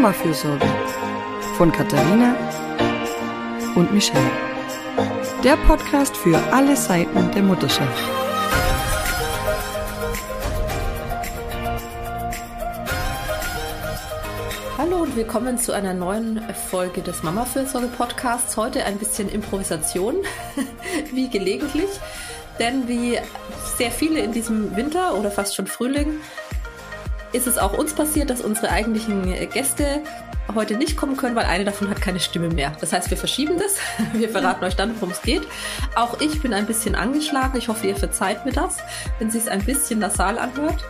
Mamafürsorge von Katharina und Michelle. Der Podcast für alle Seiten der Mutterschaft. Hallo und willkommen zu einer neuen Folge des Mamafürsorge Podcasts. Heute ein bisschen Improvisation, wie gelegentlich. Denn wie sehr viele in diesem Winter oder fast schon Frühling ist es auch uns passiert, dass unsere eigentlichen Gäste heute nicht kommen können, weil eine davon hat keine Stimme mehr. Das heißt, wir verschieben das. Wir verraten euch dann, worum es geht. Auch ich bin ein bisschen angeschlagen. Ich hoffe, ihr verzeiht mir das, wenn sie es ein bisschen nasal anhört.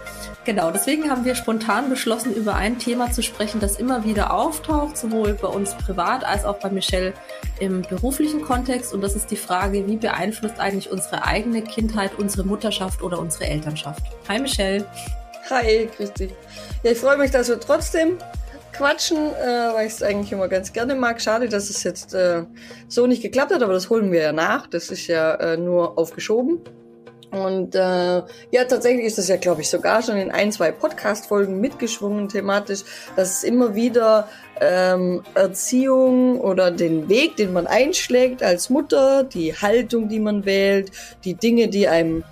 Genau, deswegen haben wir spontan beschlossen, über ein Thema zu sprechen, das immer wieder auftaucht, sowohl bei uns privat als auch bei Michelle im beruflichen Kontext. Und das ist die Frage, wie beeinflusst eigentlich unsere eigene Kindheit, unsere Mutterschaft oder unsere Elternschaft? Hi Michelle. Hi, grüß dich. Ja, ich freue mich, dass wir trotzdem quatschen, äh, weil ich es eigentlich immer ganz gerne mag. Schade, dass es jetzt äh, so nicht geklappt hat, aber das holen wir ja nach. Das ist ja äh, nur aufgeschoben. Und äh, ja, tatsächlich ist das ja, glaube ich, sogar schon in ein, zwei Podcast-Folgen mitgeschwungen thematisch, dass es immer wieder ähm, Erziehung oder den Weg, den man einschlägt als Mutter, die Haltung, die man wählt, die Dinge, die einem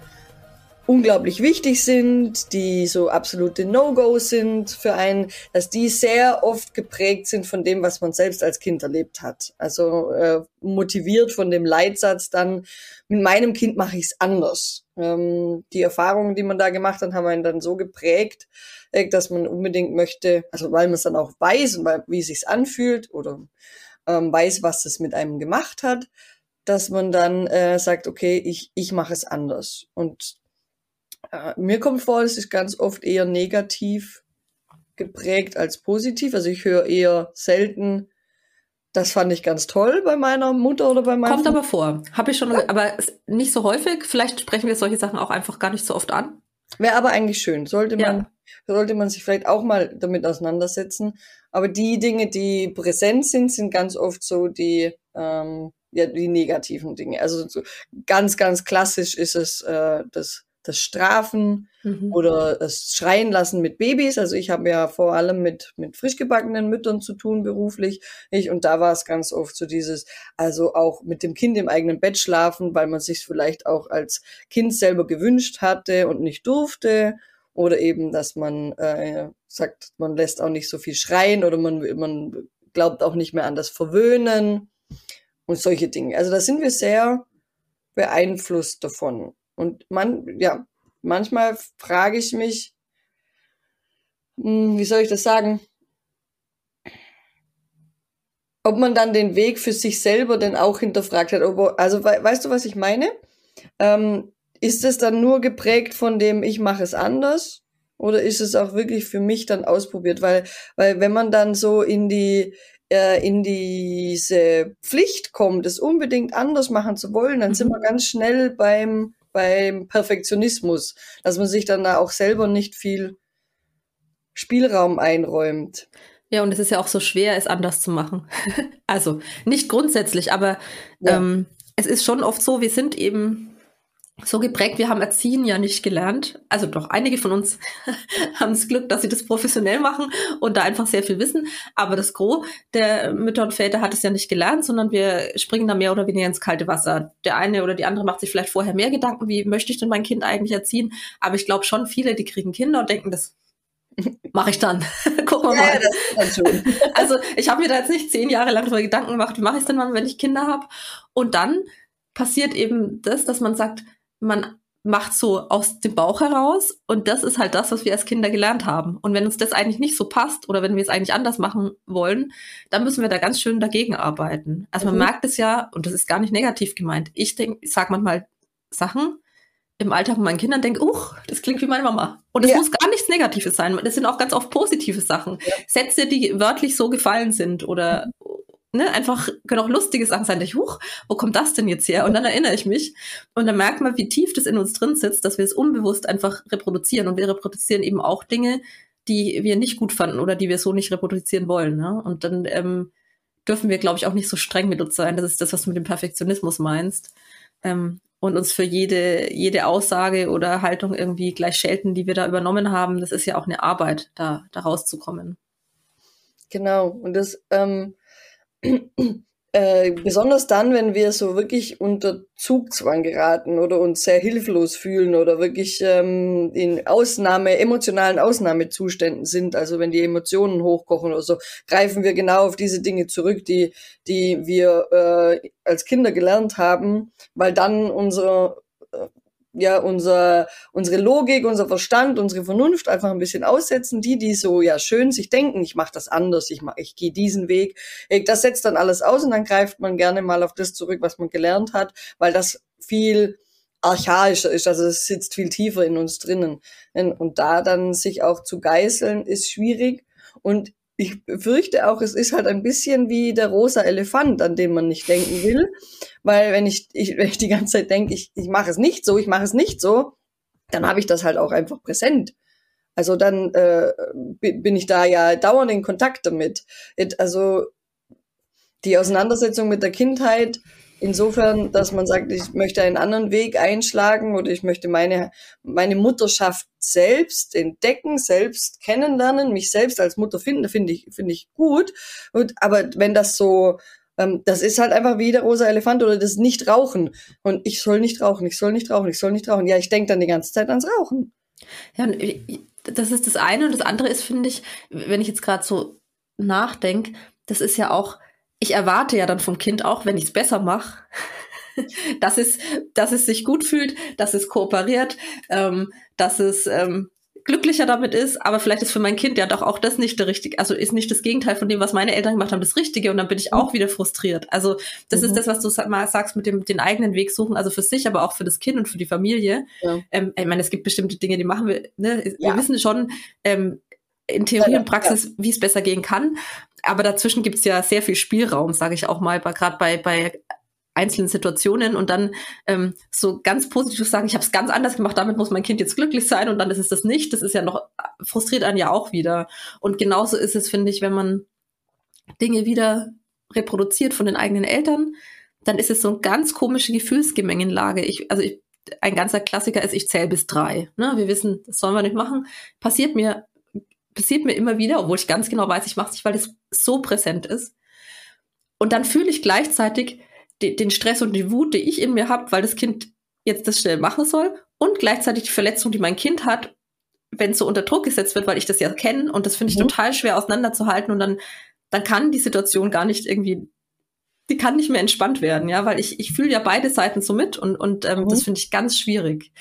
unglaublich wichtig sind, die so absolute No-Go sind für einen, dass die sehr oft geprägt sind von dem, was man selbst als Kind erlebt hat. Also äh, motiviert von dem Leitsatz dann, mit meinem Kind mache ich es anders. Ähm, die Erfahrungen, die man da gemacht hat, haben einen dann so geprägt, äh, dass man unbedingt möchte, also weil man es dann auch weiß und weil, wie es sich anfühlt oder ähm, weiß, was es mit einem gemacht hat, dass man dann äh, sagt, okay, ich, ich mache es anders. Und mir kommt vor, es ist ganz oft eher negativ geprägt als positiv. Also ich höre eher selten, das fand ich ganz toll bei meiner Mutter oder bei meinem Kommt aber vor. Habe ich schon, ja. aber nicht so häufig. Vielleicht sprechen wir solche Sachen auch einfach gar nicht so oft an. Wäre aber eigentlich schön. Sollte man, ja. sollte man sich vielleicht auch mal damit auseinandersetzen. Aber die Dinge, die präsent sind, sind ganz oft so die, ähm, ja, die negativen Dinge. Also so ganz, ganz klassisch ist es äh, das das Strafen mhm. oder das Schreien lassen mit Babys. Also ich habe ja vor allem mit, mit frisch gebackenen Müttern zu tun beruflich. Ich, und da war es ganz oft so dieses, also auch mit dem Kind im eigenen Bett schlafen, weil man sich vielleicht auch als Kind selber gewünscht hatte und nicht durfte. Oder eben, dass man äh, sagt, man lässt auch nicht so viel schreien oder man, man glaubt auch nicht mehr an das Verwöhnen und solche Dinge. Also da sind wir sehr beeinflusst davon. Und man, ja, manchmal frage ich mich, hm, wie soll ich das sagen? Ob man dann den Weg für sich selber denn auch hinterfragt hat. Ob, also weißt du, was ich meine? Ähm, ist es dann nur geprägt von dem, ich mache es anders? Oder ist es auch wirklich für mich dann ausprobiert? Weil, weil wenn man dann so in die, äh, in diese Pflicht kommt, es unbedingt anders machen zu wollen, dann mhm. sind wir ganz schnell beim, beim Perfektionismus, dass man sich dann da auch selber nicht viel Spielraum einräumt. Ja, und es ist ja auch so schwer, es anders zu machen. also nicht grundsätzlich, aber ja. ähm, es ist schon oft so, wir sind eben so geprägt, wir haben Erziehen ja nicht gelernt. Also doch, einige von uns haben das Glück, dass sie das professionell machen und da einfach sehr viel wissen. Aber das Gros der Mütter und Väter hat es ja nicht gelernt, sondern wir springen da mehr oder weniger ins kalte Wasser. Der eine oder die andere macht sich vielleicht vorher mehr Gedanken, wie möchte ich denn mein Kind eigentlich erziehen. Aber ich glaube schon, viele, die kriegen Kinder und denken, das mache ich dann. Gucken wir ja, mal. Das also ich habe mir da jetzt nicht zehn Jahre lang darüber Gedanken gemacht, wie mache ich es denn mal, wenn ich Kinder habe. Und dann passiert eben das, dass man sagt, man macht so aus dem Bauch heraus und das ist halt das, was wir als Kinder gelernt haben. Und wenn uns das eigentlich nicht so passt oder wenn wir es eigentlich anders machen wollen, dann müssen wir da ganz schön dagegen arbeiten. Also man mhm. merkt es ja, und das ist gar nicht negativ gemeint. Ich denke, ich sag manchmal Sachen im Alltag mit meinen Kindern, denke, uch, das klingt wie meine Mama. Und es ja. muss gar nichts Negatives sein. Das sind auch ganz oft positive Sachen. Ja. Sätze, die wörtlich so gefallen sind oder, mhm ne, einfach können auch lustige Sachen sein. Ich, huch, wo kommt das denn jetzt her? Und dann erinnere ich mich. Und dann merkt man, wie tief das in uns drin sitzt, dass wir es unbewusst einfach reproduzieren. Und wir reproduzieren eben auch Dinge, die wir nicht gut fanden oder die wir so nicht reproduzieren wollen. Ne? Und dann ähm, dürfen wir, glaube ich, auch nicht so streng mit uns sein. Das ist das, was du mit dem Perfektionismus meinst. Ähm, und uns für jede, jede Aussage oder Haltung irgendwie gleich schelten, die wir da übernommen haben. Das ist ja auch eine Arbeit, da, da rauszukommen. Genau. Und das, ähm, äh, besonders dann, wenn wir so wirklich unter Zugzwang geraten oder uns sehr hilflos fühlen oder wirklich ähm, in Ausnahme, emotionalen Ausnahmezuständen sind, also wenn die Emotionen hochkochen oder so, greifen wir genau auf diese Dinge zurück, die, die wir äh, als Kinder gelernt haben, weil dann unser ja unser, unsere Logik, unser Verstand, unsere Vernunft einfach ein bisschen aussetzen. Die, die so ja schön sich denken, ich mache das anders, ich mach, ich gehe diesen Weg, das setzt dann alles aus und dann greift man gerne mal auf das zurück, was man gelernt hat, weil das viel archaischer ist, also es sitzt viel tiefer in uns drinnen. Und da dann sich auch zu geißeln, ist schwierig. Und ich fürchte auch, es ist halt ein bisschen wie der rosa Elefant, an dem man nicht denken will. Weil wenn ich, ich, wenn ich die ganze Zeit denke, ich, ich mache es nicht so, ich mache es nicht so, dann habe ich das halt auch einfach präsent. Also dann äh, bin ich da ja dauernd in Kontakt damit. Also die Auseinandersetzung mit der Kindheit insofern, dass man sagt, ich möchte einen anderen Weg einschlagen oder ich möchte meine, meine Mutterschaft selbst entdecken, selbst kennenlernen, mich selbst als Mutter finden, finde ich, finde ich gut. Und, aber wenn das so, ähm, das ist halt einfach wie der rosa Elefant oder das Nicht-Rauchen. Und ich soll nicht rauchen, ich soll nicht rauchen, ich soll nicht rauchen. Ja, ich denke dann die ganze Zeit ans Rauchen. Ja, das ist das eine. Und das andere ist, finde ich, wenn ich jetzt gerade so nachdenke, das ist ja auch, ich erwarte ja dann vom Kind auch, wenn ich es besser mache, dass es, dass es sich gut fühlt, dass es kooperiert, ähm, dass es ähm, glücklicher damit ist, aber vielleicht ist für mein Kind ja doch auch das nicht der richtige, also ist nicht das Gegenteil von dem, was meine Eltern gemacht haben, das Richtige und dann bin ich auch mhm. wieder frustriert. Also das mhm. ist das, was du mal sagst mit dem den eigenen Weg suchen, also für sich, aber auch für das Kind und für die Familie. Ja. Ähm, ich meine, es gibt bestimmte Dinge, die machen wir, ne? Ja. wir wissen schon, ähm, in Theorie und Praxis, wie es besser gehen kann. Aber dazwischen gibt es ja sehr viel Spielraum, sage ich auch mal, gerade bei, bei einzelnen Situationen und dann ähm, so ganz positiv sagen, ich habe es ganz anders gemacht, damit muss mein Kind jetzt glücklich sein und dann ist es das nicht. Das ist ja noch, frustriert einen ja auch wieder. Und genauso ist es, finde ich, wenn man Dinge wieder reproduziert von den eigenen Eltern, dann ist es so eine ganz komische Gefühlsgemengenlage. Ich, also ich, ein ganzer Klassiker ist, ich zähle bis drei. Ne? Wir wissen, das sollen wir nicht machen. Passiert mir passiert mir immer wieder, obwohl ich ganz genau weiß, ich mache es nicht, weil es so präsent ist. Und dann fühle ich gleichzeitig den, den Stress und die Wut, die ich in mir habe, weil das Kind jetzt das schnell machen soll und gleichzeitig die Verletzung, die mein Kind hat, wenn es so unter Druck gesetzt wird, weil ich das ja kenne und das finde ich mhm. total schwer auseinanderzuhalten und dann, dann kann die Situation gar nicht irgendwie, die kann nicht mehr entspannt werden, ja, weil ich, ich fühle ja beide Seiten so mit und, und ähm, mhm. das finde ich ganz schwierig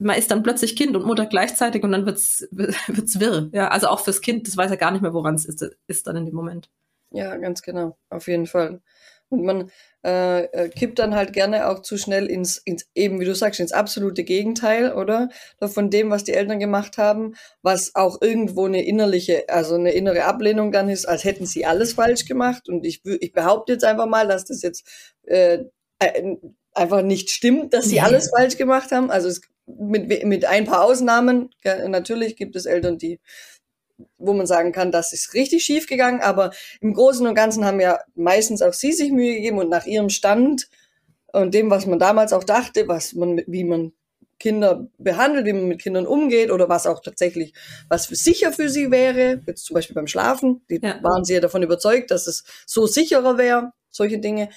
man ist dann plötzlich Kind und Mutter gleichzeitig und dann wird's wird's wirr. Ja, also auch fürs Kind, das weiß ja gar nicht mehr, woran es ist, ist dann in dem Moment. Ja, ganz genau, auf jeden Fall. Und man äh, äh, kippt dann halt gerne auch zu schnell ins, ins, eben wie du sagst, ins absolute Gegenteil, oder? Von dem, was die Eltern gemacht haben, was auch irgendwo eine innerliche, also eine innere Ablehnung dann ist, als hätten sie alles falsch gemacht. Und ich, ich behaupte jetzt einfach mal, dass das jetzt äh, einfach nicht stimmt, dass sie alles falsch gemacht haben. Also es mit, mit ein paar Ausnahmen. Natürlich gibt es Eltern, die, wo man sagen kann, das ist richtig schief gegangen, aber im Großen und Ganzen haben ja meistens auch sie sich Mühe gegeben und nach ihrem Stand und dem, was man damals auch dachte, was man, wie man Kinder behandelt, wie man mit Kindern umgeht oder was auch tatsächlich, was für sicher für sie wäre, jetzt zum Beispiel beim Schlafen, die ja. waren sie ja davon überzeugt, dass es so sicherer wäre, solche Dinge.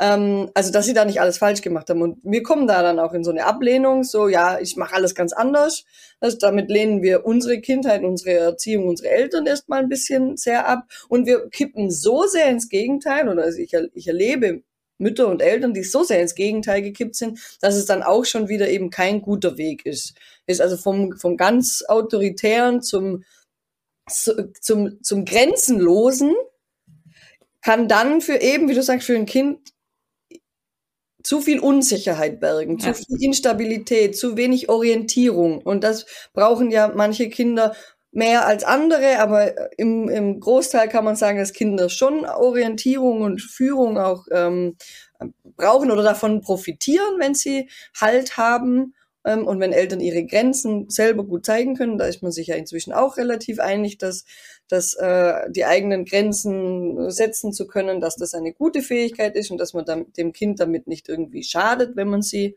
Ähm, also, dass sie da nicht alles falsch gemacht haben. Und wir kommen da dann auch in so eine Ablehnung, so, ja, ich mache alles ganz anders. Also, damit lehnen wir unsere Kindheit, unsere Erziehung, unsere Eltern erstmal ein bisschen sehr ab. Und wir kippen so sehr ins Gegenteil, oder also ich, ich erlebe Mütter und Eltern, die so sehr ins Gegenteil gekippt sind, dass es dann auch schon wieder eben kein guter Weg ist. Ist also vom, vom ganz autoritären zum, zum, zum Grenzenlosen kann dann für eben, wie du sagst, für ein Kind zu viel Unsicherheit bergen, ja. zu viel Instabilität, zu wenig Orientierung. Und das brauchen ja manche Kinder mehr als andere, aber im, im Großteil kann man sagen, dass Kinder schon Orientierung und Führung auch ähm, brauchen oder davon profitieren, wenn sie Halt haben. Ähm, und wenn Eltern ihre Grenzen selber gut zeigen können, da ist man sich ja inzwischen auch relativ einig, dass, dass äh, die eigenen Grenzen setzen zu können, dass das eine gute Fähigkeit ist und dass man dann, dem Kind damit nicht irgendwie schadet, wenn man sie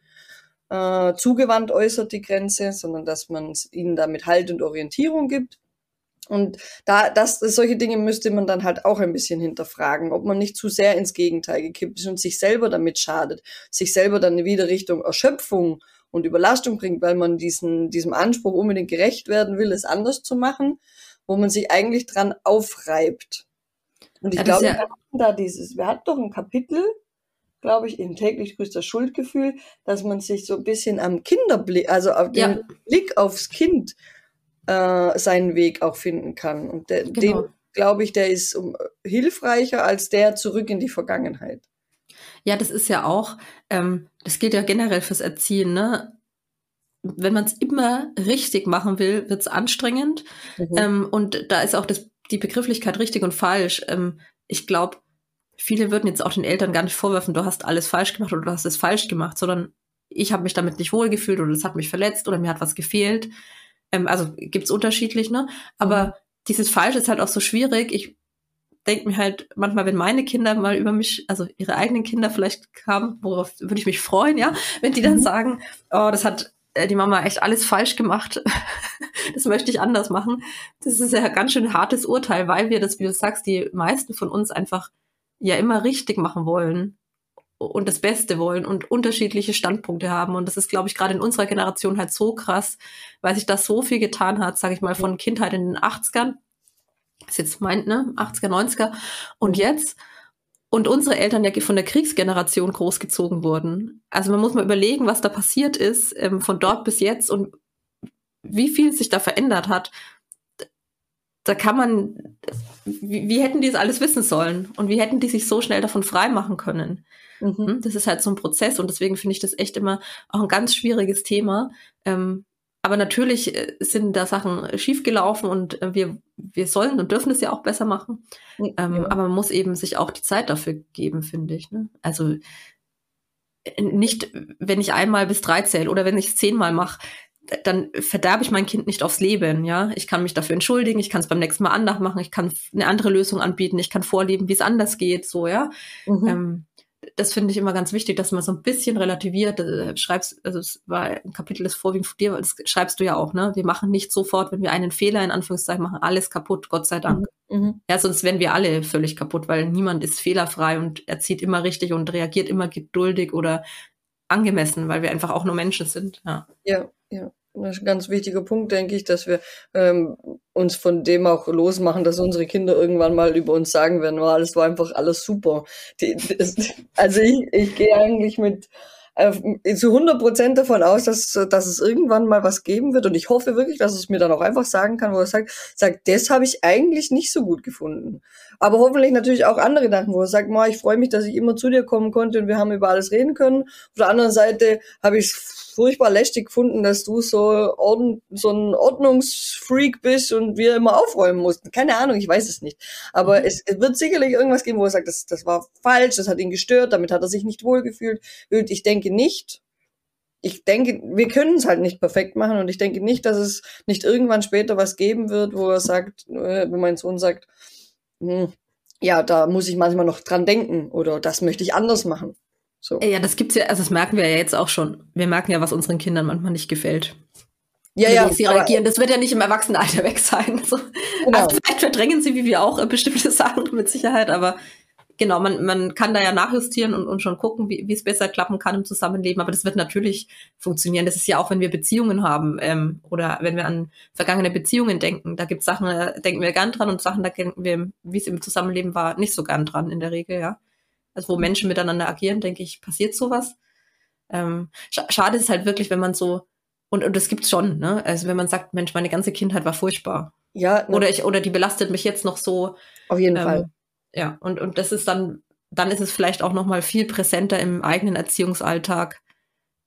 äh, zugewandt äußert, die Grenze, sondern dass man ihnen damit Halt und Orientierung gibt. Und da, das, solche Dinge müsste man dann halt auch ein bisschen hinterfragen, ob man nicht zu sehr ins Gegenteil gekippt ist und sich selber damit schadet, sich selber dann wieder Richtung Erschöpfung und Überlastung bringt, weil man diesen, diesem Anspruch unbedingt gerecht werden will, es anders zu machen, wo man sich eigentlich dran aufreibt. Und ich ja, glaube, ja wir hatten da dieses, wir hatten doch ein Kapitel, glaube ich, in täglich größter Schuldgefühl, dass man sich so ein bisschen am Kinderblick, also auf den ja. Blick aufs Kind äh, seinen Weg auch finden kann. Und der, genau. den, glaube ich, der ist um, hilfreicher als der zurück in die Vergangenheit. Ja, das ist ja auch, ähm, das gilt ja generell fürs Erziehen, ne? Wenn man es immer richtig machen will, wird es anstrengend. Mhm. Ähm, und da ist auch das, die Begrifflichkeit richtig und falsch. Ähm, ich glaube, viele würden jetzt auch den Eltern gar nicht vorwerfen, du hast alles falsch gemacht oder du hast es falsch gemacht, sondern ich habe mich damit nicht wohlgefühlt oder es hat mich verletzt oder mir hat was gefehlt. Ähm, also gibt's unterschiedlich, ne? Aber mhm. dieses Falsch ist halt auch so schwierig. Ich denke mir halt manchmal, wenn meine Kinder mal über mich, also ihre eigenen Kinder vielleicht kamen, worauf würde ich mich freuen, ja, wenn die dann mhm. sagen, oh, das hat die Mama echt alles falsch gemacht. das möchte ich anders machen. Das ist ja ganz schön hartes Urteil, weil wir das, wie du sagst, die meisten von uns einfach ja immer richtig machen wollen und das Beste wollen und unterschiedliche Standpunkte haben. Und das ist, glaube ich, gerade in unserer Generation halt so krass, weil sich das so viel getan hat, sage ich mal, von Kindheit in den 80ern. Das ist jetzt meint, ne? 80er, 90er. Und jetzt. Und unsere Eltern ja von der Kriegsgeneration großgezogen wurden. Also man muss mal überlegen, was da passiert ist, ähm, von dort bis jetzt und wie viel sich da verändert hat da kann man, wie, wie, hätten die es alles wissen sollen und wie hätten die sich so schnell davon frei machen können? Mhm. Hm, das ist halt so ein Prozess und deswegen finde ich das echt immer auch ein ganz schwieriges Thema. Ähm, aber natürlich äh, sind da Sachen schiefgelaufen und äh, wir, wir sollen und dürfen es ja auch besser machen. Ähm, ja. Aber man muss eben sich auch die Zeit dafür geben, finde ich. Ne? Also äh, nicht, wenn ich einmal bis drei zähle oder wenn ich es zehnmal mache, dann verderbe ich mein Kind nicht aufs Leben, ja. Ich kann mich dafür entschuldigen, ich kann es beim nächsten Mal anders machen, ich kann eine andere Lösung anbieten, ich kann vorleben, wie es anders geht, so, ja. Mhm. Ähm, das finde ich immer ganz wichtig, dass man so ein bisschen relativiert. Äh, schreibst, also es war ein Kapitel des Vorwiegend von dir, das schreibst du ja auch, ne? Wir machen nicht sofort, wenn wir einen Fehler in Anführungszeichen machen, alles kaputt, Gott sei Dank. Mhm. mhm. Ja, sonst wären wir alle völlig kaputt, weil niemand ist fehlerfrei und erzieht immer richtig und reagiert immer geduldig oder angemessen, weil wir einfach auch nur Menschen sind. Ja, ja. ja. Das ist ein ganz wichtiger Punkt, denke ich, dass wir ähm, uns von dem auch losmachen, dass unsere Kinder irgendwann mal über uns sagen werden, wow, das war einfach alles super. Die, das, also ich, ich gehe eigentlich mit äh, zu 100 Prozent davon aus, dass, dass es irgendwann mal was geben wird und ich hoffe wirklich, dass es mir dann auch einfach sagen kann, wo er sagt, sagt, das habe ich eigentlich nicht so gut gefunden. Aber hoffentlich natürlich auch andere Sachen, wo er sagt, ich freue mich, dass ich immer zu dir kommen konnte und wir haben über alles reden können. Auf der anderen Seite habe ich es furchtbar lästig gefunden, dass du so, so ein Ordnungsfreak bist und wir immer aufräumen mussten. Keine Ahnung, ich weiß es nicht. Aber mhm. es, es, wird sicherlich irgendwas geben, wo er sagt, das, das war falsch, das hat ihn gestört, damit hat er sich nicht wohlgefühlt. Und ich denke nicht, ich denke, wir können es halt nicht perfekt machen und ich denke nicht, dass es nicht irgendwann später was geben wird, wo er sagt, äh, wo mein Sohn sagt, hm, ja, da muss ich manchmal noch dran denken oder das möchte ich anders machen. So. Ja, das gibt's ja, also das merken wir ja jetzt auch schon. Wir merken ja, was unseren Kindern manchmal nicht gefällt. Ja, ja. Wie sie reagieren. Das wird ja nicht im Erwachsenenalter weg sein. So. Genau. Also vielleicht verdrängen sie, wie wir auch, äh, bestimmte Sachen mit Sicherheit, aber genau, man, man kann da ja nachjustieren und, und schon gucken, wie wie es besser klappen kann im Zusammenleben. Aber das wird natürlich funktionieren. Das ist ja auch, wenn wir Beziehungen haben ähm, oder wenn wir an vergangene Beziehungen denken. Da gibt Sachen, da denken wir gern dran und Sachen, da denken wir, wie es im Zusammenleben war, nicht so gern dran in der Regel, ja also wo Menschen miteinander agieren, denke ich, passiert sowas. Ähm, schade ist halt wirklich, wenn man so, und, und das gibt's schon, ne? Also wenn man sagt, Mensch, meine ganze Kindheit war furchtbar. Ja. Ne. Oder ich, oder die belastet mich jetzt noch so. Auf jeden ähm, Fall. Ja, und, und das ist dann, dann ist es vielleicht auch noch mal viel präsenter im eigenen Erziehungsalltag.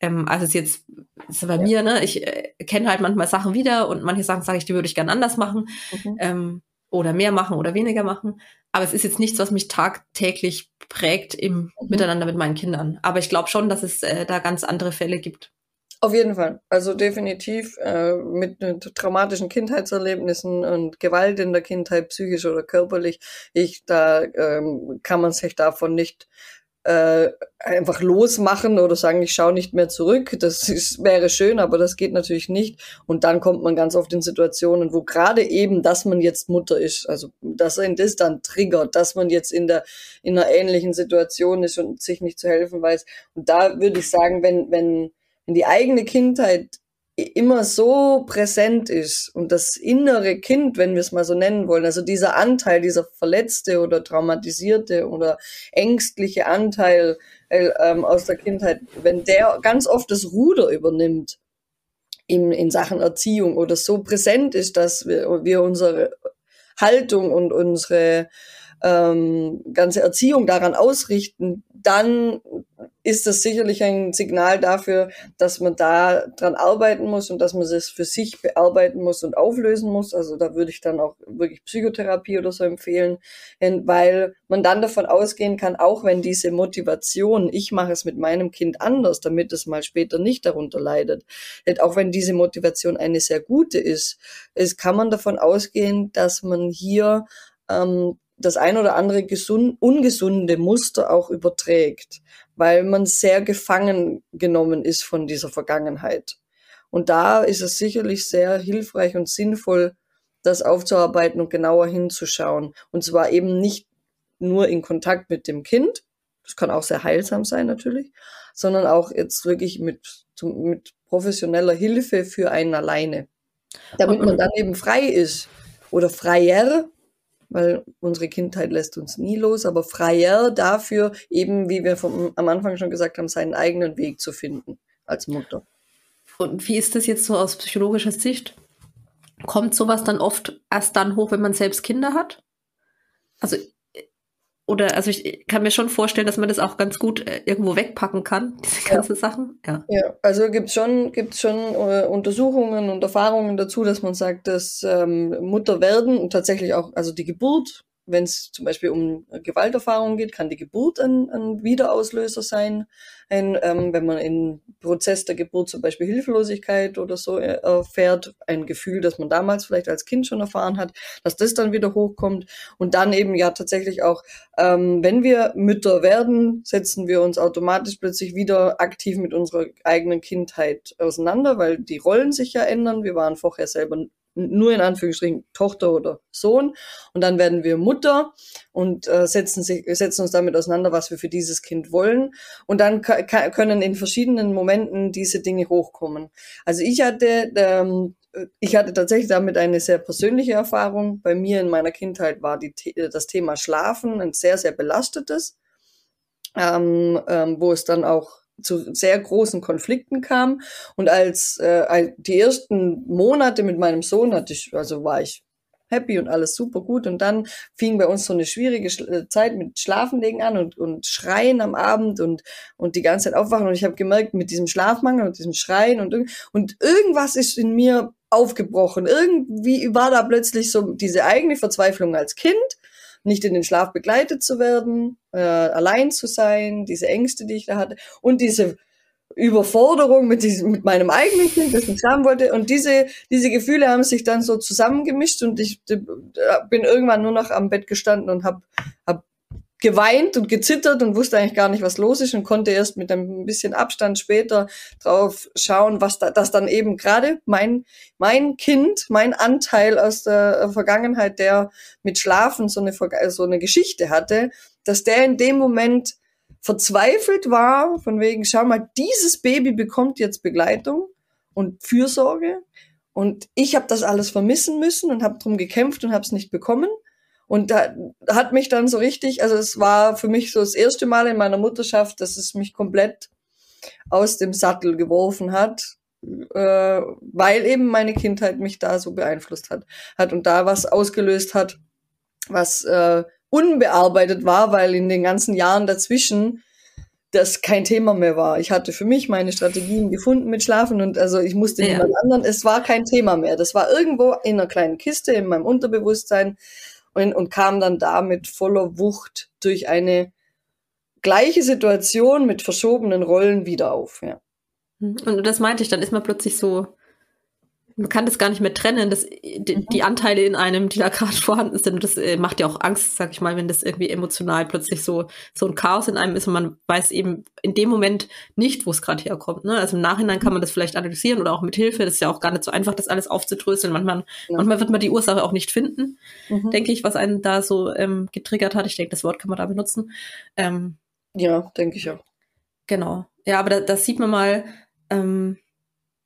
Ähm, also es jetzt ist bei ja. mir, ne? Ich äh, kenne halt manchmal Sachen wieder und manche Sachen sage ich, die würde ich gern anders machen. Mhm. Ähm, oder mehr machen oder weniger machen. Aber es ist jetzt nichts, was mich tagtäglich prägt im mhm. Miteinander mit meinen Kindern. Aber ich glaube schon, dass es äh, da ganz andere Fälle gibt. Auf jeden Fall. Also definitiv äh, mit, mit traumatischen Kindheitserlebnissen und Gewalt in der Kindheit, psychisch oder körperlich. Ich, da ähm, kann man sich davon nicht äh, einfach losmachen oder sagen, ich schaue nicht mehr zurück. Das ist, wäre schön, aber das geht natürlich nicht. Und dann kommt man ganz oft in Situationen, wo gerade eben, dass man jetzt Mutter ist, also dass ein das dann triggert, dass man jetzt in der in einer ähnlichen Situation ist und sich nicht zu helfen weiß. Und da würde ich sagen, wenn wenn wenn die eigene Kindheit immer so präsent ist und das innere Kind, wenn wir es mal so nennen wollen, also dieser Anteil, dieser verletzte oder traumatisierte oder ängstliche Anteil äh, ähm, aus der Kindheit, wenn der ganz oft das Ruder übernimmt in, in Sachen Erziehung oder so präsent ist, dass wir, wir unsere Haltung und unsere ähm, ganze Erziehung daran ausrichten, dann ist das sicherlich ein Signal dafür, dass man da dran arbeiten muss und dass man es für sich bearbeiten muss und auflösen muss. Also da würde ich dann auch wirklich Psychotherapie oder so empfehlen, weil man dann davon ausgehen kann, auch wenn diese Motivation, ich mache es mit meinem Kind anders, damit es mal später nicht darunter leidet, auch wenn diese Motivation eine sehr gute ist, ist kann man davon ausgehen, dass man hier ähm, das ein oder andere gesund, ungesunde Muster auch überträgt, weil man sehr gefangen genommen ist von dieser Vergangenheit. Und da ist es sicherlich sehr hilfreich und sinnvoll, das aufzuarbeiten und genauer hinzuschauen. Und zwar eben nicht nur in Kontakt mit dem Kind, das kann auch sehr heilsam sein natürlich, sondern auch jetzt wirklich mit, mit professioneller Hilfe für einen alleine. Damit man dann eben frei ist oder freier weil unsere Kindheit lässt uns nie los, aber freier dafür, eben wie wir vom, am Anfang schon gesagt haben, seinen eigenen Weg zu finden als Mutter. Und wie ist das jetzt so aus psychologischer Sicht? Kommt sowas dann oft erst dann hoch, wenn man selbst Kinder hat? Also oder also ich kann mir schon vorstellen, dass man das auch ganz gut äh, irgendwo wegpacken kann, diese ganzen ja. Sachen. Ja, ja also gibt schon, gibt's schon äh, Untersuchungen und Erfahrungen dazu, dass man sagt, dass ähm, Mutter werden und tatsächlich auch, also die Geburt wenn es zum Beispiel um Gewalterfahrungen geht, kann die Geburt ein, ein Wiederauslöser sein. Ein, ähm, wenn man im Prozess der Geburt zum Beispiel Hilflosigkeit oder so äh, erfährt, ein Gefühl, das man damals vielleicht als Kind schon erfahren hat, dass das dann wieder hochkommt. Und dann eben ja tatsächlich auch, ähm, wenn wir Mütter werden, setzen wir uns automatisch plötzlich wieder aktiv mit unserer eigenen Kindheit auseinander, weil die Rollen sich ja ändern. Wir waren vorher selber nur in Anführungsstrichen Tochter oder Sohn und dann werden wir Mutter und äh, setzen, sich, setzen uns damit auseinander, was wir für dieses Kind wollen und dann können in verschiedenen Momenten diese Dinge hochkommen. Also ich hatte ähm, ich hatte tatsächlich damit eine sehr persönliche Erfahrung. Bei mir in meiner Kindheit war die, das Thema Schlafen ein sehr, sehr belastetes, ähm, ähm, wo es dann auch zu sehr großen Konflikten kam. Und als äh, die ersten Monate mit meinem Sohn hatte ich, also war ich happy und alles super gut. Und dann fing bei uns so eine schwierige äh, Zeit mit Schlafenlegen an und, und Schreien am Abend und, und die ganze Zeit aufwachen. Und ich habe gemerkt, mit diesem Schlafmangel und diesem Schreien und, und irgendwas ist in mir aufgebrochen. Irgendwie war da plötzlich so diese eigene Verzweiflung als Kind nicht in den Schlaf begleitet zu werden, äh, allein zu sein, diese Ängste, die ich da hatte und diese Überforderung mit, diesem, mit meinem eigenen Kind, das ich haben wollte. Und diese, diese Gefühle haben sich dann so zusammengemischt und ich bin irgendwann nur noch am Bett gestanden und habe hab geweint und gezittert und wusste eigentlich gar nicht, was los ist und konnte erst mit ein bisschen Abstand später drauf schauen, was da, das dann eben gerade mein, mein Kind, mein Anteil aus der Vergangenheit, der mit Schlafen so eine, so eine Geschichte hatte, dass der in dem Moment verzweifelt war, von wegen, schau mal, dieses Baby bekommt jetzt Begleitung und Fürsorge. Und ich habe das alles vermissen müssen und habe drum gekämpft und habe es nicht bekommen und da hat mich dann so richtig, also es war für mich so das erste Mal in meiner Mutterschaft, dass es mich komplett aus dem Sattel geworfen hat, äh, weil eben meine Kindheit mich da so beeinflusst hat, hat und da was ausgelöst hat, was äh, unbearbeitet war, weil in den ganzen Jahren dazwischen das kein Thema mehr war. Ich hatte für mich meine Strategien gefunden mit Schlafen und also ich musste ja. niemand anderen. Es war kein Thema mehr. Das war irgendwo in einer kleinen Kiste in meinem Unterbewusstsein und, und kam dann da mit voller Wucht durch eine gleiche Situation mit verschobenen Rollen wieder auf. Ja. Und das meinte ich, dann ist man plötzlich so man kann das gar nicht mehr trennen, dass die, mhm. die Anteile in einem, die da gerade vorhanden sind. Und das äh, macht ja auch Angst, sag ich mal, wenn das irgendwie emotional plötzlich so, so ein Chaos in einem ist und man weiß eben in dem Moment nicht, wo es gerade herkommt. Ne? Also im Nachhinein kann man das vielleicht analysieren oder auch mit Hilfe. Das ist ja auch gar nicht so einfach, das alles aufzudröseln. Manchmal, ja. manchmal wird man die Ursache auch nicht finden, mhm. denke ich, was einen da so ähm, getriggert hat. Ich denke, das Wort kann man da benutzen. Ähm, ja, denke ich auch. Genau. Ja, aber da, da sieht man mal, ähm,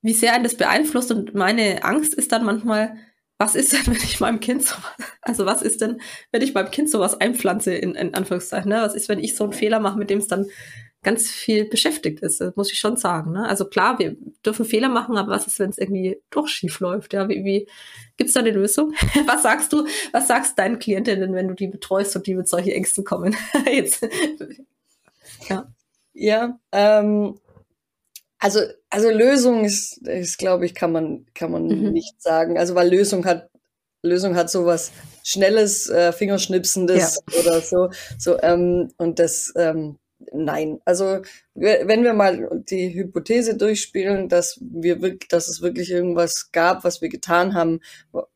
wie sehr einen das beeinflusst. Und meine Angst ist dann manchmal, was ist denn, wenn ich meinem Kind so, also was ist denn, wenn ich meinem Kind sowas einpflanze, in, in Anführungszeichen, ne? Was ist, wenn ich so einen Fehler mache, mit dem es dann ganz viel beschäftigt ist, das muss ich schon sagen. Ne? Also klar, wir dürfen Fehler machen, aber was ist, wenn es irgendwie doch schief läuft? Ja, wie, wie gibt's da eine Lösung? was sagst du, was sagst deinen Klientinnen, wenn du die betreust und die mit solchen Ängsten kommen? Jetzt. ja. Ja, ähm, also, also Lösung ist, ist glaube ich, kann man, kann man mhm. nicht sagen. Also, weil Lösung hat, Lösung hat sowas Schnelles, äh, Fingerschnipsendes ja. oder so. So, ähm, und das, ähm, nein. Also, wenn wir mal die Hypothese durchspielen, dass wir wirklich, dass es wirklich irgendwas gab, was wir getan haben,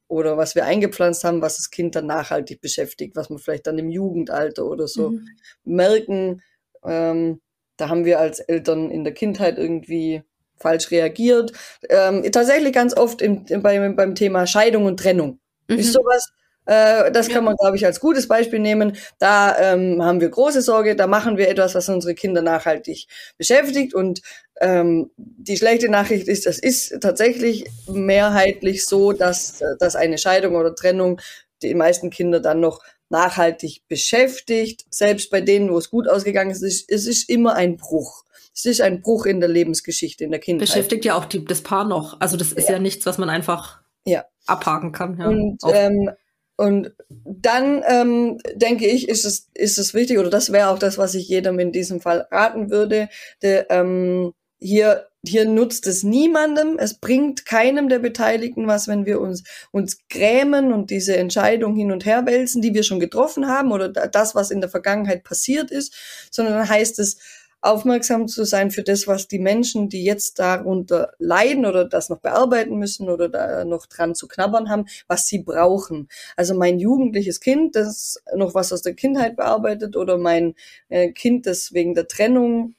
oder was wir eingepflanzt haben, was das Kind dann nachhaltig beschäftigt, was man vielleicht dann im Jugendalter oder so mhm. merken, ähm, da haben wir als Eltern in der Kindheit irgendwie falsch reagiert. Ähm, tatsächlich ganz oft im, im, beim, beim Thema Scheidung und Trennung. Mhm. Ist sowas, äh, das kann man, glaube ich, als gutes Beispiel nehmen. Da ähm, haben wir große Sorge, da machen wir etwas, was unsere Kinder nachhaltig beschäftigt. Und ähm, die schlechte Nachricht ist, das ist tatsächlich mehrheitlich so, dass, dass eine Scheidung oder Trennung die meisten Kinder dann noch nachhaltig beschäftigt. Selbst bei denen, wo es gut ausgegangen ist, es ist immer ein Bruch. Es ist ein Bruch in der Lebensgeschichte, in der Kindheit. Beschäftigt ja auch die, das Paar noch. Also das ist ja, ja nichts, was man einfach ja. abhaken kann. Ja. Und, ähm, und dann ähm, denke ich, ist es, ist es wichtig, oder das wäre auch das, was ich jedem in diesem Fall raten würde, de, ähm, hier hier nutzt es niemandem, es bringt keinem der Beteiligten was, wenn wir uns, uns grämen und diese Entscheidung hin und her wälzen, die wir schon getroffen haben oder das, was in der Vergangenheit passiert ist, sondern dann heißt es, aufmerksam zu sein für das, was die Menschen, die jetzt darunter leiden oder das noch bearbeiten müssen oder da noch dran zu knabbern haben, was sie brauchen. Also mein jugendliches Kind, das noch was aus der Kindheit bearbeitet oder mein äh, Kind, das wegen der Trennung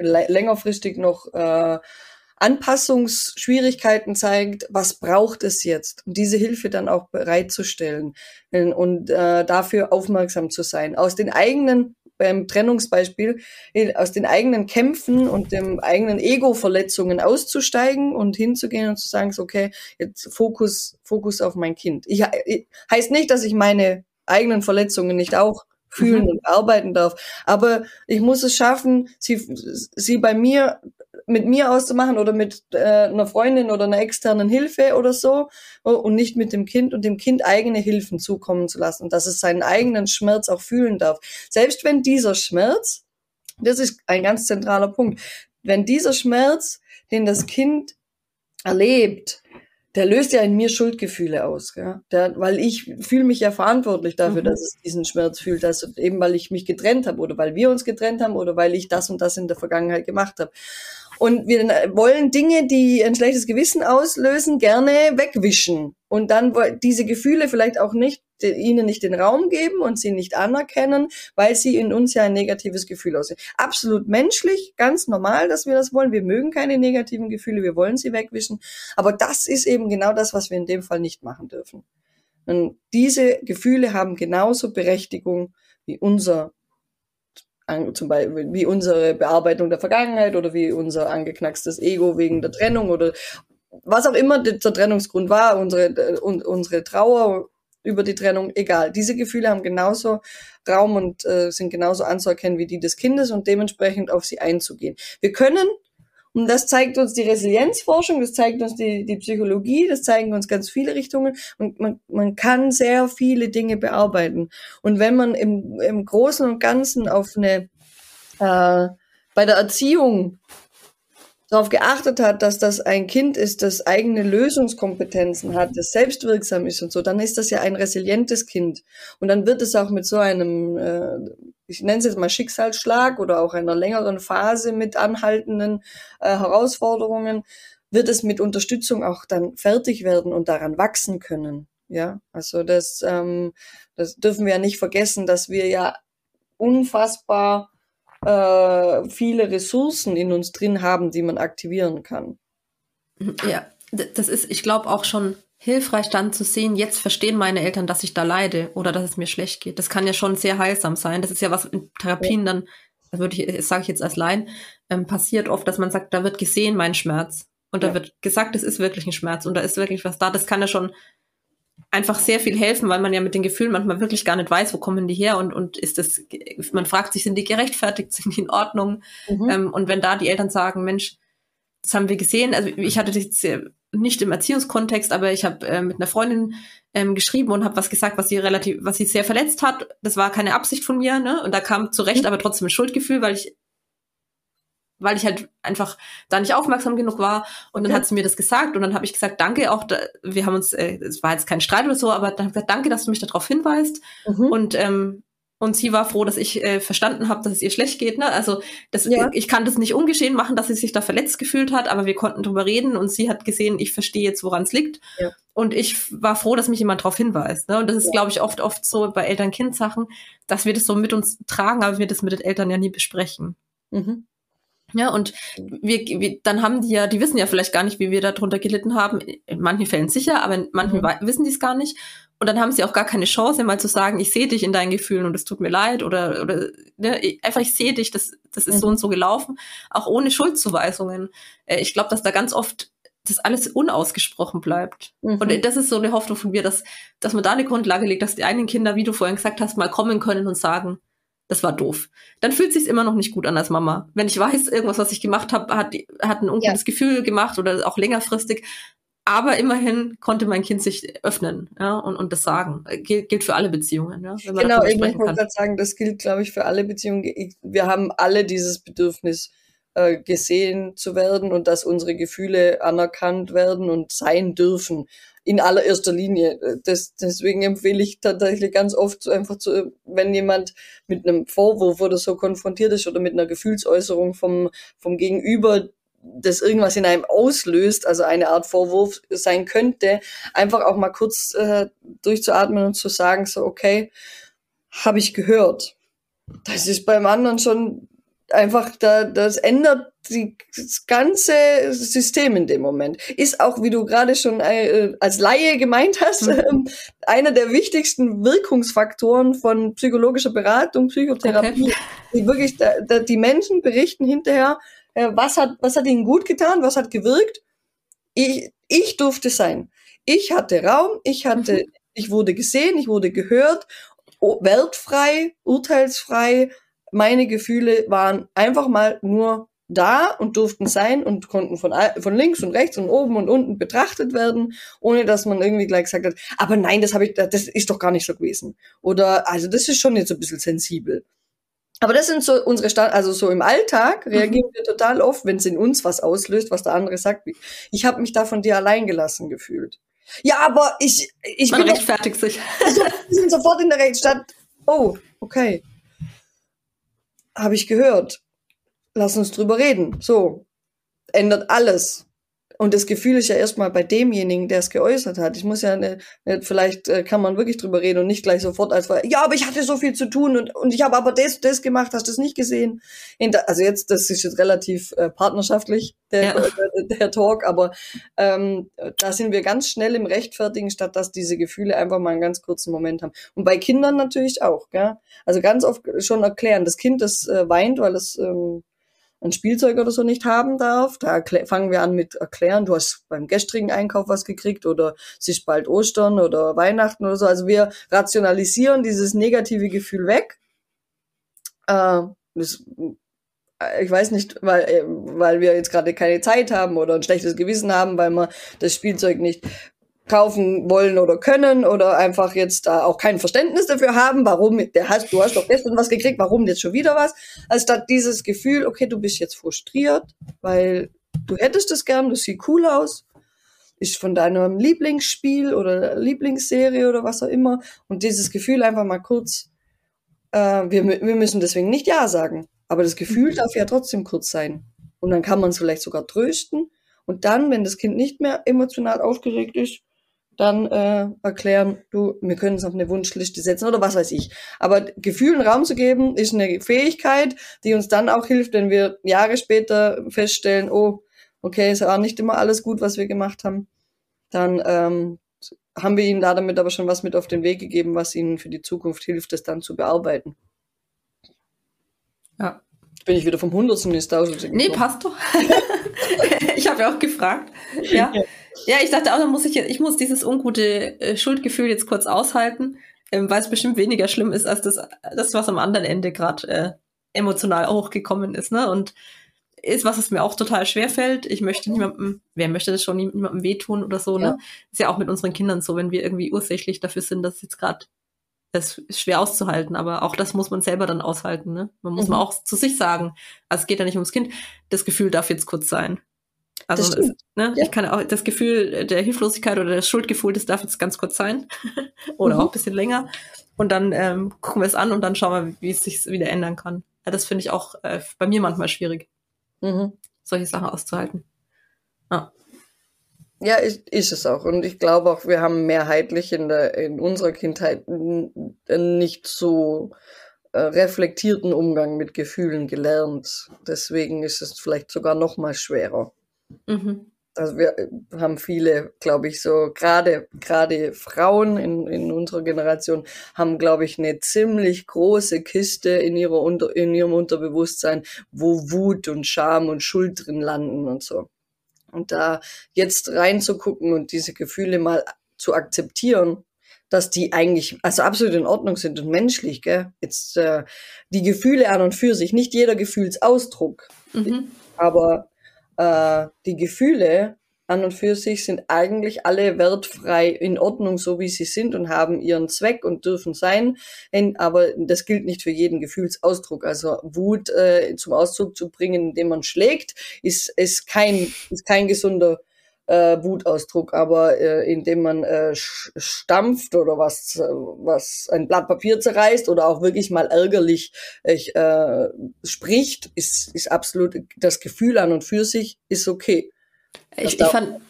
längerfristig noch äh, Anpassungsschwierigkeiten zeigt, was braucht es jetzt, um diese Hilfe dann auch bereitzustellen und äh, dafür aufmerksam zu sein. Aus den eigenen, beim Trennungsbeispiel, aus den eigenen Kämpfen und dem eigenen Ego-Verletzungen auszusteigen und hinzugehen und zu sagen, okay, jetzt Fokus, Fokus auf mein Kind. Ich, ich heißt nicht, dass ich meine eigenen Verletzungen nicht auch fühlen mhm. und arbeiten darf. Aber ich muss es schaffen, sie, sie bei mir, mit mir auszumachen oder mit äh, einer Freundin oder einer externen Hilfe oder so und nicht mit dem Kind und dem Kind eigene Hilfen zukommen zu lassen und dass es seinen eigenen Schmerz auch fühlen darf. Selbst wenn dieser Schmerz, das ist ein ganz zentraler Punkt, wenn dieser Schmerz, den das Kind erlebt, der löst ja in mir Schuldgefühle aus, ja? der, weil ich fühle mich ja verantwortlich dafür, mhm. dass es diesen Schmerz fühlt, dass eben weil ich mich getrennt habe oder weil wir uns getrennt haben oder weil ich das und das in der Vergangenheit gemacht habe. Und wir wollen Dinge, die ein schlechtes Gewissen auslösen, gerne wegwischen und dann diese Gefühle vielleicht auch nicht ihnen nicht den Raum geben und sie nicht anerkennen, weil sie in uns ja ein negatives Gefühl aussehen. Absolut menschlich, ganz normal, dass wir das wollen. Wir mögen keine negativen Gefühle, wir wollen sie wegwischen. Aber das ist eben genau das, was wir in dem Fall nicht machen dürfen. Und diese Gefühle haben genauso Berechtigung wie unser zum Beispiel wie unsere Bearbeitung der Vergangenheit oder wie unser angeknackstes Ego wegen der Trennung oder was auch immer der Trennungsgrund war, unsere, unsere Trauer über die Trennung, egal. Diese Gefühle haben genauso Raum und äh, sind genauso anzuerkennen wie die des Kindes und dementsprechend auf sie einzugehen. Wir können, und das zeigt uns die Resilienzforschung, das zeigt uns die, die Psychologie, das zeigen uns ganz viele Richtungen und man, man kann sehr viele Dinge bearbeiten. Und wenn man im, im Großen und Ganzen auf eine, äh, bei der Erziehung darauf geachtet hat, dass das ein Kind ist, das eigene Lösungskompetenzen hat, das selbstwirksam ist und so, dann ist das ja ein resilientes Kind. Und dann wird es auch mit so einem, äh, ich nenne es jetzt mal Schicksalsschlag oder auch einer längeren Phase mit anhaltenden äh, Herausforderungen, wird es mit Unterstützung auch dann fertig werden und daran wachsen können. Ja, also das, ähm, das dürfen wir ja nicht vergessen, dass wir ja unfassbar äh, viele Ressourcen in uns drin haben, die man aktivieren kann. Ja, das ist, ich glaube, auch schon hilfreich dann zu sehen, jetzt verstehen meine Eltern, dass ich da leide oder dass es mir schlecht geht. Das kann ja schon sehr heilsam sein. Das ist ja was in Therapien dann, da würde ich, sage ich jetzt als Laien, ähm, passiert oft, dass man sagt, da wird gesehen mein Schmerz. Und da ja. wird gesagt, es ist wirklich ein Schmerz und da ist wirklich was da. Das kann ja schon einfach sehr viel helfen, weil man ja mit den Gefühlen manchmal wirklich gar nicht weiß, wo kommen die her und, und ist das, man fragt sich, sind die gerechtfertigt, sind die in Ordnung? Mhm. Ähm, und wenn da die Eltern sagen, Mensch, das haben wir gesehen, also ich hatte das jetzt nicht im Erziehungskontext, aber ich habe äh, mit einer Freundin ähm, geschrieben und habe was gesagt, was sie relativ, was sie sehr verletzt hat. Das war keine Absicht von mir, ne? Und da kam zu Recht mhm. aber trotzdem ein Schuldgefühl, weil ich weil ich halt einfach da nicht aufmerksam genug war. Und dann ja. hat sie mir das gesagt und dann habe ich gesagt, danke auch, da, wir haben uns, äh, es war jetzt kein Streit oder so, aber dann habe ich gesagt, danke, dass du mich darauf hinweist. Mhm. Und ähm, und sie war froh, dass ich äh, verstanden habe, dass es ihr schlecht geht. Ne? Also das, ja. ich kann das nicht ungeschehen machen, dass sie sich da verletzt gefühlt hat, aber wir konnten drüber reden und sie hat gesehen, ich verstehe jetzt, woran es liegt. Ja. Und ich war froh, dass mich jemand darauf hinweist. Ne? Und das ist, ja. glaube ich, oft, oft so bei Eltern-Kind-Sachen, dass wir das so mit uns tragen, aber wir das mit den Eltern ja nie besprechen. Mhm. Ja, und wir, wir, dann haben die ja, die wissen ja vielleicht gar nicht, wie wir darunter gelitten haben. In manchen Fällen sicher, aber in manchen mhm. wissen die es gar nicht. Und dann haben sie auch gar keine Chance, mal zu sagen, ich sehe dich in deinen Gefühlen und es tut mir leid oder, oder ne, einfach ich sehe dich, das, das ist mhm. so und so gelaufen, auch ohne Schuldzuweisungen. Äh, ich glaube, dass da ganz oft das alles unausgesprochen bleibt. Mhm. Und das ist so eine Hoffnung von mir, dass, dass man da eine Grundlage legt, dass die eigenen Kinder, wie du vorhin gesagt hast, mal kommen können und sagen, das war doof. Dann fühlt sich's immer noch nicht gut an als Mama. Wenn ich weiß, irgendwas, was ich gemacht habe, hat, hat ein ungutes ja. Gefühl gemacht oder auch längerfristig. Aber immerhin konnte mein Kind sich öffnen ja, und, und das sagen. Gilt, gilt für alle Beziehungen. Ja, genau, ich wollte gerade sagen, das gilt, glaube ich, für alle Beziehungen. Wir haben alle dieses Bedürfnis, äh, gesehen zu werden und dass unsere Gefühle anerkannt werden und sein dürfen in allererster Linie. Das, deswegen empfehle ich tatsächlich ganz oft einfach zu, wenn jemand mit einem Vorwurf oder so konfrontiert ist oder mit einer Gefühlsäußerung vom, vom Gegenüber, das irgendwas in einem auslöst, also eine Art Vorwurf sein könnte, einfach auch mal kurz äh, durchzuatmen und zu sagen, so, okay, habe ich gehört. Das ist beim anderen schon einfach, da, das ändert die, das ganze System in dem Moment. Ist auch, wie du gerade schon äh, als Laie gemeint hast, äh, einer der wichtigsten Wirkungsfaktoren von psychologischer Beratung, Psychotherapie. Okay. Die wirklich, da, da, die Menschen berichten hinterher, äh, was hat, was hat ihnen gut getan, was hat gewirkt. Ich, ich durfte sein. Ich hatte Raum, ich hatte, mhm. ich wurde gesehen, ich wurde gehört, weltfrei, urteilsfrei, meine Gefühle waren einfach mal nur da und durften sein und konnten von, von links und rechts und oben und unten betrachtet werden, ohne dass man irgendwie gleich gesagt hat, aber nein, das habe ich, das ist doch gar nicht so gewesen. Oder, also das ist schon jetzt so ein bisschen sensibel. Aber das sind so unsere Stand, also so im Alltag reagieren mhm. wir total oft, wenn es in uns was auslöst, was der andere sagt. Ich habe mich da von dir allein gelassen gefühlt. Ja, aber ich, ich Man bin rechtfertigt sich. wir sind sofort in der Rechtsstadt. Oh, okay habe ich gehört. Lass uns drüber reden. So, ändert alles. Und das Gefühl ist ja erstmal bei demjenigen, der es geäußert hat. Ich muss ja, ne, ne, vielleicht äh, kann man wirklich drüber reden und nicht gleich sofort als, ja, aber ich hatte so viel zu tun und, und ich habe aber das, das gemacht, hast du das nicht gesehen? Also jetzt, das ist jetzt relativ äh, partnerschaftlich, der, ja. der, der, Talk, aber ähm, da sind wir ganz schnell im Rechtfertigen, statt dass diese Gefühle einfach mal einen ganz kurzen Moment haben. Und bei Kindern natürlich auch, gell? Also ganz oft schon erklären, das Kind, das äh, weint, weil es ähm, ein Spielzeug oder so nicht haben darf. Da fangen wir an mit erklären, du hast beim gestrigen Einkauf was gekriegt oder es ist bald Ostern oder Weihnachten oder so. Also wir rationalisieren dieses negative Gefühl weg. Äh, das, ich weiß nicht, weil, äh, weil wir jetzt gerade keine Zeit haben oder ein schlechtes Gewissen haben, weil wir das Spielzeug nicht kaufen wollen oder können oder einfach jetzt da auch kein Verständnis dafür haben, warum der hast, du hast doch gestern was gekriegt, warum jetzt schon wieder was, anstatt dieses Gefühl, okay, du bist jetzt frustriert, weil du hättest es gern, das sieht cool aus, ist von deinem Lieblingsspiel oder Lieblingsserie oder was auch immer. Und dieses Gefühl einfach mal kurz, äh, wir, wir müssen deswegen nicht Ja sagen, aber das Gefühl mhm. darf ja trotzdem kurz sein. Und dann kann man es vielleicht sogar trösten. Und dann, wenn das Kind nicht mehr emotional aufgeregt ist, dann äh, erklären, du, wir können es auf eine Wunschliste setzen oder was weiß ich. Aber Gefühlen Raum zu geben, ist eine Fähigkeit, die uns dann auch hilft, wenn wir Jahre später feststellen, oh, okay, ist auch nicht immer alles gut, was wir gemacht haben. Dann ähm, haben wir ihnen da damit aber schon was mit auf den Weg gegeben, was ihnen für die Zukunft hilft, das dann zu bearbeiten. Ja. Bin ich wieder vom Hundertsten ins Tausendste Nee, passt doch. ich habe ja auch gefragt. Ja. ja, ich dachte auch, dann muss ich jetzt, ich muss dieses ungute äh, Schuldgefühl jetzt kurz aushalten, ähm, weil es bestimmt weniger schlimm ist als das, das was am anderen Ende gerade äh, emotional hochgekommen ist. Ne? Und ist was, was mir auch total schwer fällt. Ich möchte niemandem, wer möchte das schon, niemandem wehtun oder so, ne? ja. ne? Ist ja auch mit unseren Kindern so, wenn wir irgendwie ursächlich dafür sind, dass jetzt gerade das ist schwer auszuhalten, aber auch das muss man selber dann aushalten, ne? Man muss mhm. mal auch zu sich sagen. Also es geht ja nicht ums Kind, das Gefühl darf jetzt kurz sein. Also das, ne, ja. ich kann auch das Gefühl der Hilflosigkeit oder das Schuldgefühl, das darf jetzt ganz kurz sein. oder mhm. auch ein bisschen länger. Und dann ähm, gucken wir es an und dann schauen wir, wie es sich wieder ändern kann. Ja, das finde ich auch äh, bei mir manchmal schwierig mhm. solche Sachen auszuhalten. Ja. Ja, ist, ist es auch. Und ich glaube auch, wir haben mehrheitlich in, der, in unserer Kindheit nicht so äh, reflektierten Umgang mit Gefühlen gelernt. Deswegen ist es vielleicht sogar noch mal schwerer. Mhm. Also wir äh, haben viele, glaube ich, so gerade gerade Frauen in, in unserer Generation haben, glaube ich, eine ziemlich große Kiste in ihrer Unter, in ihrem Unterbewusstsein, wo Wut und Scham und Schuld drin landen und so. Und da jetzt reinzugucken und diese Gefühle mal zu akzeptieren, dass die eigentlich also absolut in Ordnung sind und menschlich, gell? Jetzt äh, die Gefühle an und für sich, nicht jeder Gefühlsausdruck, mhm. aber äh, die Gefühle an und für sich sind eigentlich alle wertfrei in Ordnung, so wie sie sind und haben ihren Zweck und dürfen sein. Aber das gilt nicht für jeden Gefühlsausdruck. Also Wut äh, zum Ausdruck zu bringen, indem man schlägt, ist, ist, kein, ist kein gesunder äh, Wutausdruck, aber äh, indem man äh, stampft oder was, äh, was ein Blatt Papier zerreißt oder auch wirklich mal ärgerlich äh, spricht, ist, ist absolut das Gefühl an und für sich ist okay. Ich, ich fand,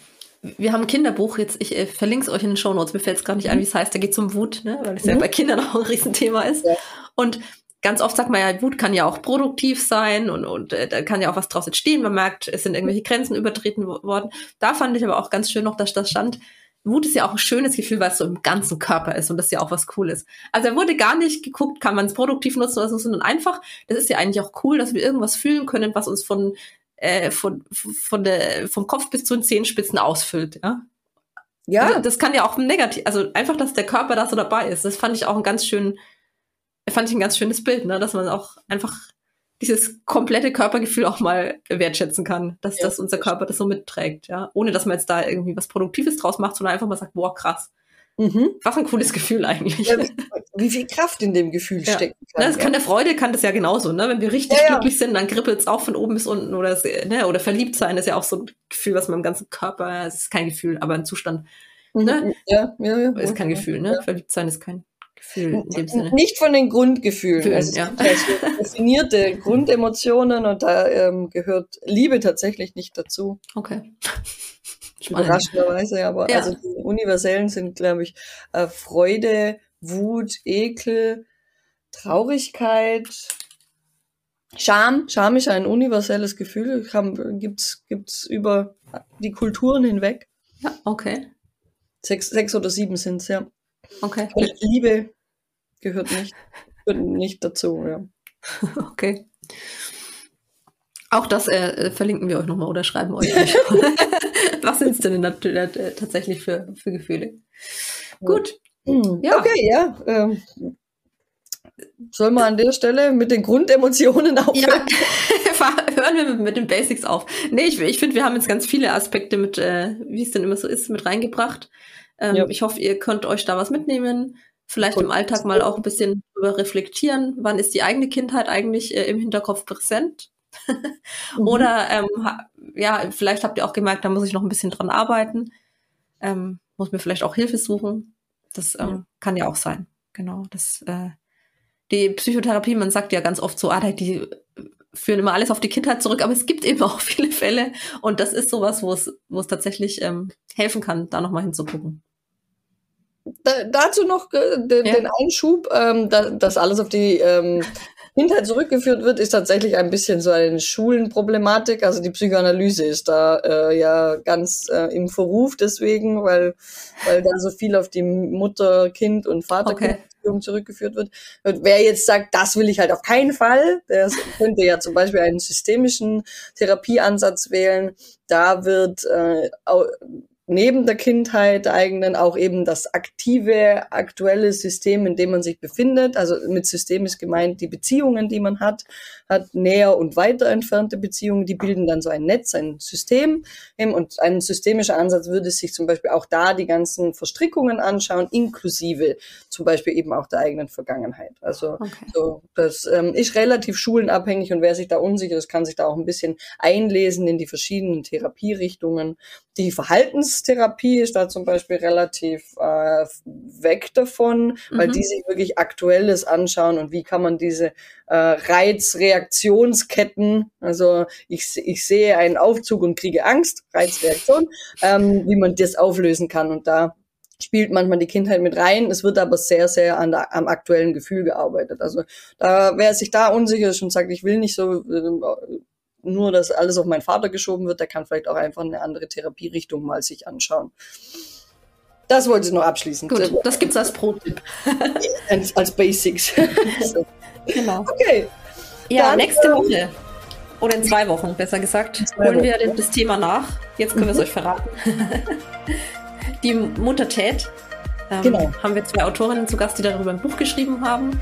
wir haben ein Kinderbuch, jetzt, ich äh, verlinke es euch in den Show Notes, mir fällt es gar nicht mhm. ein, wie es heißt, da geht es um Wut, ne? weil es mhm. ja bei Kindern auch ein Riesenthema ist. Ja. Und ganz oft sagt man ja, Wut kann ja auch produktiv sein und, und äh, da kann ja auch was draus entstehen. Man merkt, es sind irgendwelche Grenzen übertreten worden. Da fand ich aber auch ganz schön noch, dass das stand, Wut ist ja auch ein schönes Gefühl, weil es so im ganzen Körper ist und das ist ja auch was Cooles. Also da wurde gar nicht geguckt, kann man es produktiv nutzen oder so, sondern einfach, das ist ja eigentlich auch cool, dass wir irgendwas fühlen können, was uns von, äh, von, von der, vom Kopf bis zu den Zehenspitzen ausfüllt, ja. Ja. Also das kann ja auch negativ, also einfach, dass der Körper da so dabei ist. Das fand ich auch ein ganz schön, fand ich ein ganz schönes Bild, ne, dass man auch einfach dieses komplette Körpergefühl auch mal wertschätzen kann, dass, ja. dass unser Körper das so mitträgt, ja, ohne dass man jetzt da irgendwie was Produktives draus macht, sondern einfach mal sagt, boah, krass. Mhm. Was ein cooles Gefühl eigentlich. Ja, wie viel Kraft in dem Gefühl ja. stecken kann. das kann der Freude kann das ja genauso, ne? Wenn wir richtig glücklich sind, dann kribbelt es auch von oben bis unten oder ne? oder verliebt sein ist ja auch so ein Gefühl, was man im ganzen Körper, es ist kein Gefühl, aber ein Zustand. Mhm. Ne? Ja, ja, ja. Ist kein Gefühl, ne? Verliebt sein ist kein Gefühl in dem Sinne. Nicht von den Grundgefühlen. Gefühlen, also, ja. also definierte Grundemotionen und da ähm, gehört Liebe tatsächlich nicht dazu. Okay. Überraschenderweise, aber ja. also die universellen sind, glaube ich, äh, Freude, Wut, Ekel, Traurigkeit, Scham. Scham ist ein universelles Gefühl, gibt's gibt's über die Kulturen hinweg. Ja, okay. Sechs, sechs oder sieben sind's ja. Okay. Liebe gehört nicht, gehört nicht dazu, ja. Okay. Auch das äh, verlinken wir euch nochmal oder schreiben euch. Was sind es denn äh, tatsächlich für, für Gefühle? Gut. Hm. Ja. Okay, ja. Ähm, soll man an der Stelle mit den Grundemotionen aufhören? Ja, hören wir mit, mit, den Basics auf. Nee, ich, ich finde, wir haben jetzt ganz viele Aspekte mit, äh, wie es denn immer so ist, mit reingebracht. Ähm, ja. Ich hoffe, ihr könnt euch da was mitnehmen. Vielleicht im Alltag mal auch ein bisschen darüber reflektieren. Wann ist die eigene Kindheit eigentlich äh, im Hinterkopf präsent? mhm. Oder ähm, ja, vielleicht habt ihr auch gemerkt, da muss ich noch ein bisschen dran arbeiten. Ähm, muss mir vielleicht auch Hilfe suchen. Das ähm, ja. kann ja auch sein. Genau. Das, äh, die Psychotherapie, man sagt ja ganz oft so, ah, die führen immer alles auf die Kindheit zurück, aber es gibt eben auch viele Fälle und das ist sowas, wo es, wo es tatsächlich ähm, helfen kann, da nochmal hinzugucken. Da, dazu noch äh, den, ja. den Einschub, ähm, da, dass alles auf die ähm, Kindheit zurückgeführt wird, ist tatsächlich ein bisschen so eine Schulenproblematik. Also die Psychoanalyse ist da äh, ja ganz äh, im Verruf deswegen, weil, weil da so viel auf die Mutter, Kind und Vater okay. zurückgeführt wird. Und wer jetzt sagt, das will ich halt auf keinen Fall, der könnte ja zum Beispiel einen systemischen Therapieansatz wählen. Da wird äh, neben der Kindheit eigenen auch eben das aktive, aktuelle System, in dem man sich befindet. Also mit System ist gemeint die Beziehungen, die man hat, hat näher und weiter entfernte Beziehungen, die bilden dann so ein Netz, ein System. Und ein systemischer Ansatz würde sich zum Beispiel auch da die ganzen Verstrickungen anschauen, inklusive zum Beispiel eben auch der eigenen Vergangenheit. Also okay. so, das ähm, ist relativ schulenabhängig und wer sich da unsicher ist, kann sich da auch ein bisschen einlesen in die verschiedenen Therapierichtungen. Die Verhaltenstherapie ist da zum Beispiel relativ äh, weg davon, weil mhm. die sich wirklich Aktuelles anschauen und wie kann man diese äh, Reizreaktionsketten, also ich, ich sehe einen Aufzug und kriege Angst, Reizreaktion, ähm, wie man das auflösen kann. Und da spielt manchmal die Kindheit mit rein. Es wird aber sehr, sehr an der, am aktuellen Gefühl gearbeitet. Also da, wer sich da unsicher ist und sagt, ich will nicht so äh, nur, dass alles auf meinen Vater geschoben wird, der kann vielleicht auch einfach eine andere Therapierichtung mal sich anschauen. Das wollte ich noch abschließen. Gut, das gibt's als Pro-Tipp. als, als Basics. Genau. Okay. Ja, Dann, nächste ähm, Woche. Oder in zwei Wochen, besser gesagt, holen wir das Thema nach. Jetzt können mhm. wir es euch verraten. die Muttertät. Ähm, genau. Haben wir zwei Autorinnen zu Gast, die darüber ein Buch geschrieben haben.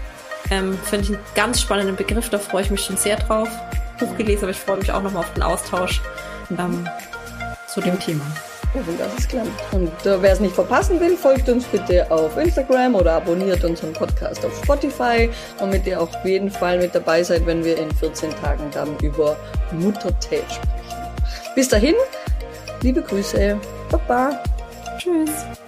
Ähm, Finde ich einen ganz spannenden Begriff, da freue ich mich schon sehr drauf. Buch gelesen, aber ich freue mich auch nochmal auf den Austausch ähm, zu dem Thema. Ja, alles klar. Und äh, wer es nicht verpassen will, folgt uns bitte auf Instagram oder abonniert unseren Podcast auf Spotify, damit ihr auch auf jeden Fall mit dabei seid, wenn wir in 14 Tagen dann über Muttertät sprechen. Bis dahin, liebe Grüße. Baba. Tschüss.